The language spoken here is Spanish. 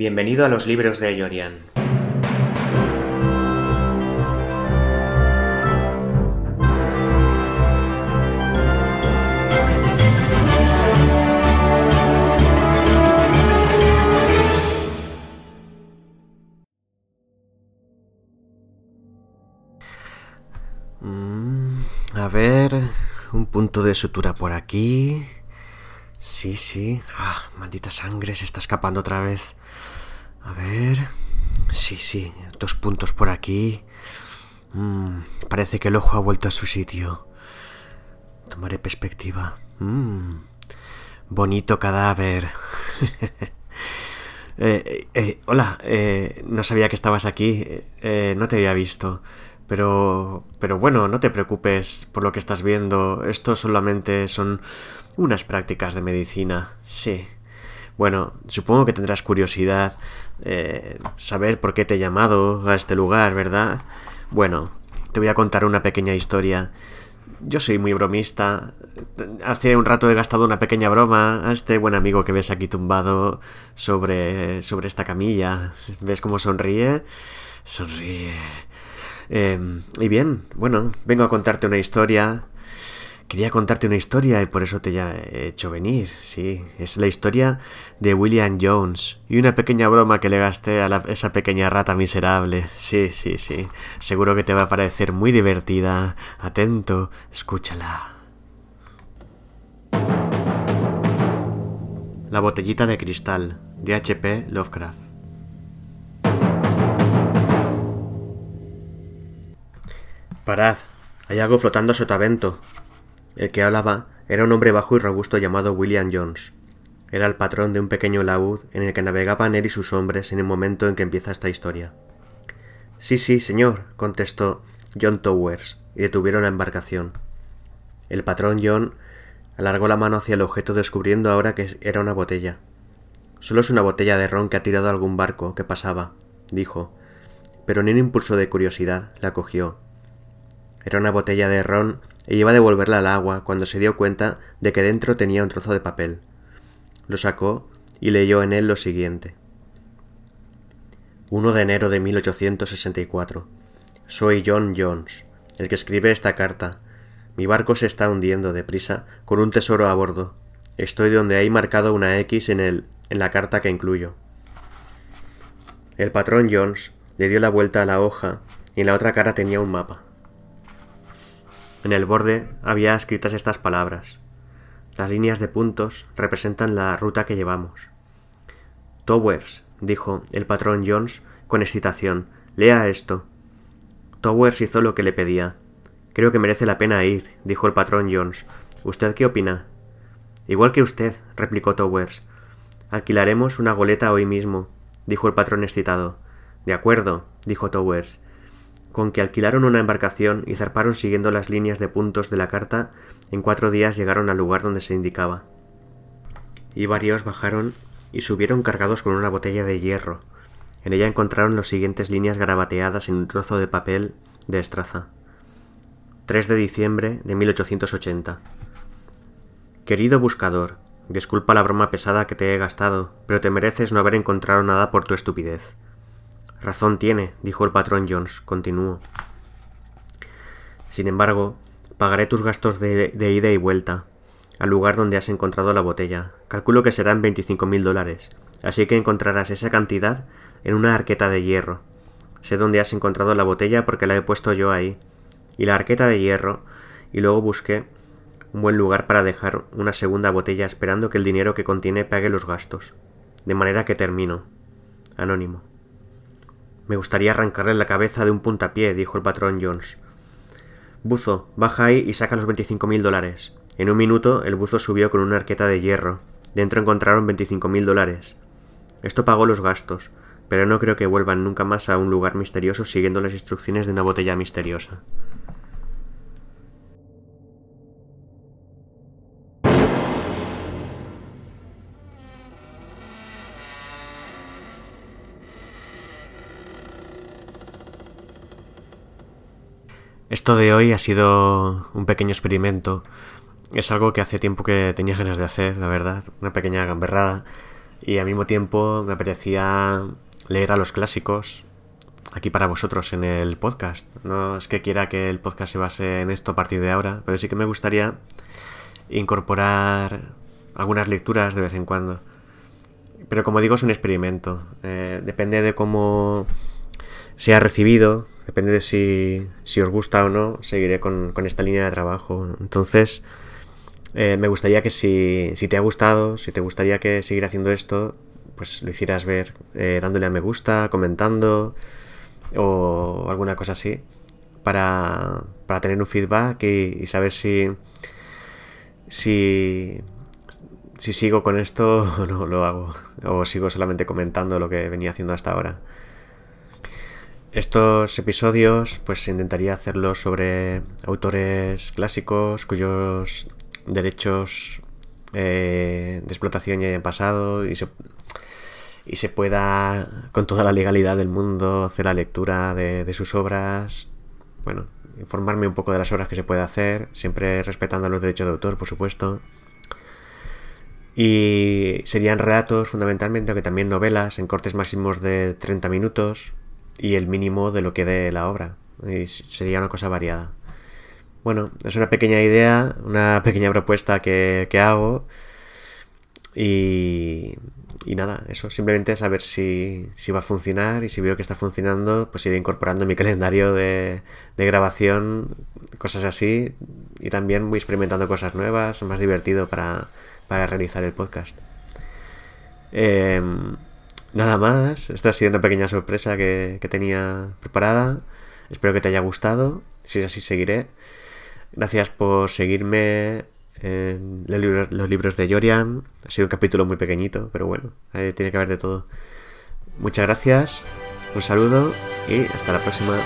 Bienvenido a los libros de Ayorian. Mm, a ver, un punto de sutura por aquí. Sí, sí. Ah, maldita sangre, se está escapando otra vez. A ver. Sí, sí, dos puntos por aquí. Mm, parece que el ojo ha vuelto a su sitio. Tomaré perspectiva. Mm, bonito cadáver. Eh, eh, hola, eh, no sabía que estabas aquí. Eh, no te había visto. Pero, pero bueno, no te preocupes por lo que estás viendo. Esto solamente son unas prácticas de medicina. Sí. Bueno, supongo que tendrás curiosidad eh, saber por qué te he llamado a este lugar, ¿verdad? Bueno, te voy a contar una pequeña historia. Yo soy muy bromista. Hace un rato he gastado una pequeña broma a este buen amigo que ves aquí tumbado sobre, sobre esta camilla. ¿Ves cómo sonríe? Sonríe. Eh, y bien, bueno, vengo a contarte una historia. Quería contarte una historia y por eso te ya he hecho venir. Sí, es la historia de William Jones y una pequeña broma que le gasté a la- esa pequeña rata miserable. Sí, sí, sí. Seguro que te va a parecer muy divertida. Atento, escúchala. La botellita de cristal de H.P. Lovecraft. Parad, hay algo flotando a sotavento. El que hablaba era un hombre bajo y robusto llamado William Jones. Era el patrón de un pequeño laúd en el que navegaban él y sus hombres en el momento en que empieza esta historia. Sí, sí, señor, contestó John Towers, y detuvieron la embarcación. El patrón John alargó la mano hacia el objeto descubriendo ahora que era una botella. Solo es una botella de ron que ha tirado algún barco que pasaba, dijo, pero en un impulso de curiosidad la cogió. Era una botella de ron y iba a devolverla al agua cuando se dio cuenta de que dentro tenía un trozo de papel. Lo sacó y leyó en él lo siguiente. 1 de enero de 1864. Soy John Jones, el que escribe esta carta. Mi barco se está hundiendo deprisa con un tesoro a bordo. Estoy donde hay marcado una X en el en la carta que incluyo. El patrón Jones le dio la vuelta a la hoja y en la otra cara tenía un mapa. En el borde había escritas estas palabras. Las líneas de puntos representan la ruta que llevamos. Towers, dijo el patrón Jones con excitación, lea esto. Towers hizo lo que le pedía. Creo que merece la pena ir, dijo el patrón Jones. ¿Usted qué opina? Igual que usted, replicó Towers. Alquilaremos una goleta hoy mismo, dijo el patrón excitado. De acuerdo, dijo Towers. Con que alquilaron una embarcación y zarparon siguiendo las líneas de puntos de la carta, en cuatro días llegaron al lugar donde se indicaba. Y varios bajaron y subieron cargados con una botella de hierro. En ella encontraron las siguientes líneas garabateadas en un trozo de papel de estraza. 3 de diciembre de 1880. Querido buscador, disculpa la broma pesada que te he gastado, pero te mereces no haber encontrado nada por tu estupidez. Razón tiene, dijo el patrón Jones. Continuó. Sin embargo, pagaré tus gastos de, ida y vuelta al lugar donde has encontrado la botella. Calculo que serán veinticinco mil dólares, así que encontrarás esa cantidad en una arqueta de hierro. Sé dónde has encontrado la botella porque la he puesto yo ahí. Y la arqueta de hierro, y luego busqué un buen lugar para dejar una segunda botella esperando que el dinero que contiene pague los gastos. De manera que termino. Anónimo. Me gustaría arrancarle la cabeza de un puntapié, dijo el patrón Jones. Buzo, baja ahí y saca los veinticinco mil dólares. En un minuto el buzo subió con una arqueta de hierro. Dentro encontraron veinticinco mil dólares. Esto pagó los gastos, pero no creo que vuelvan nunca más a un lugar misterioso siguiendo las instrucciones de una botella misteriosa. Esto de hoy ha sido un pequeño experimento. Es algo que hace tiempo que tenía ganas de hacer, la verdad. Una pequeña gamberrada. Y al mismo tiempo me apetecía leer a los clásicos aquí para vosotros en el podcast. No es que quiera que el podcast se base en esto a partir de ahora, pero sí que me gustaría incorporar algunas lecturas de vez en cuando. Pero como digo, es un experimento. Eh, depende de cómo sea recibido, depende de si, si os gusta o no, seguiré con, esta línea de trabajo. Entonces, eh, me gustaría que si, si, te ha gustado, si te gustaría que siguiera haciendo esto, pues lo hicieras ver eh, dándole a me gusta, comentando o alguna cosa así para, para tener un feedback y, saber si, si, si sigo con esto o no lo hago, o sigo solamente comentando lo que venía haciendo hasta ahora. Estos episodios pues intentaría hacerlos sobre autores clásicos cuyos derechos eh, de explotación ya hayan pasado y se, y se pueda, con toda la legalidad del mundo, hacer la lectura de, sus obras. Bueno, informarme un poco de las obras que se puede hacer, siempre respetando los derechos de autor, por supuesto. Y serían relatos fundamentalmente, aunque también novelas, en cortes máximos de 30 minutos y el mínimo de lo que dé la obra. Y sería una cosa variada. Bueno, es una pequeña idea, una pequeña propuesta que, que hago. Y, y nada, eso, simplemente saber si, si, va a funcionar y si veo que está funcionando, pues iré incorporando en mi calendario de, de grabación cosas así y también voy experimentando cosas nuevas, más divertido para, para realizar el podcast. Em, nada más, esto ha sido una pequeña sorpresa que, que tenía preparada. Espero que te haya gustado, si es así seguiré. Gracias por seguirme en los libros de Jorian. Ha sido un capítulo muy pequeñito, pero bueno, tiene que haber de todo. Muchas gracias, un saludo y hasta la próxima.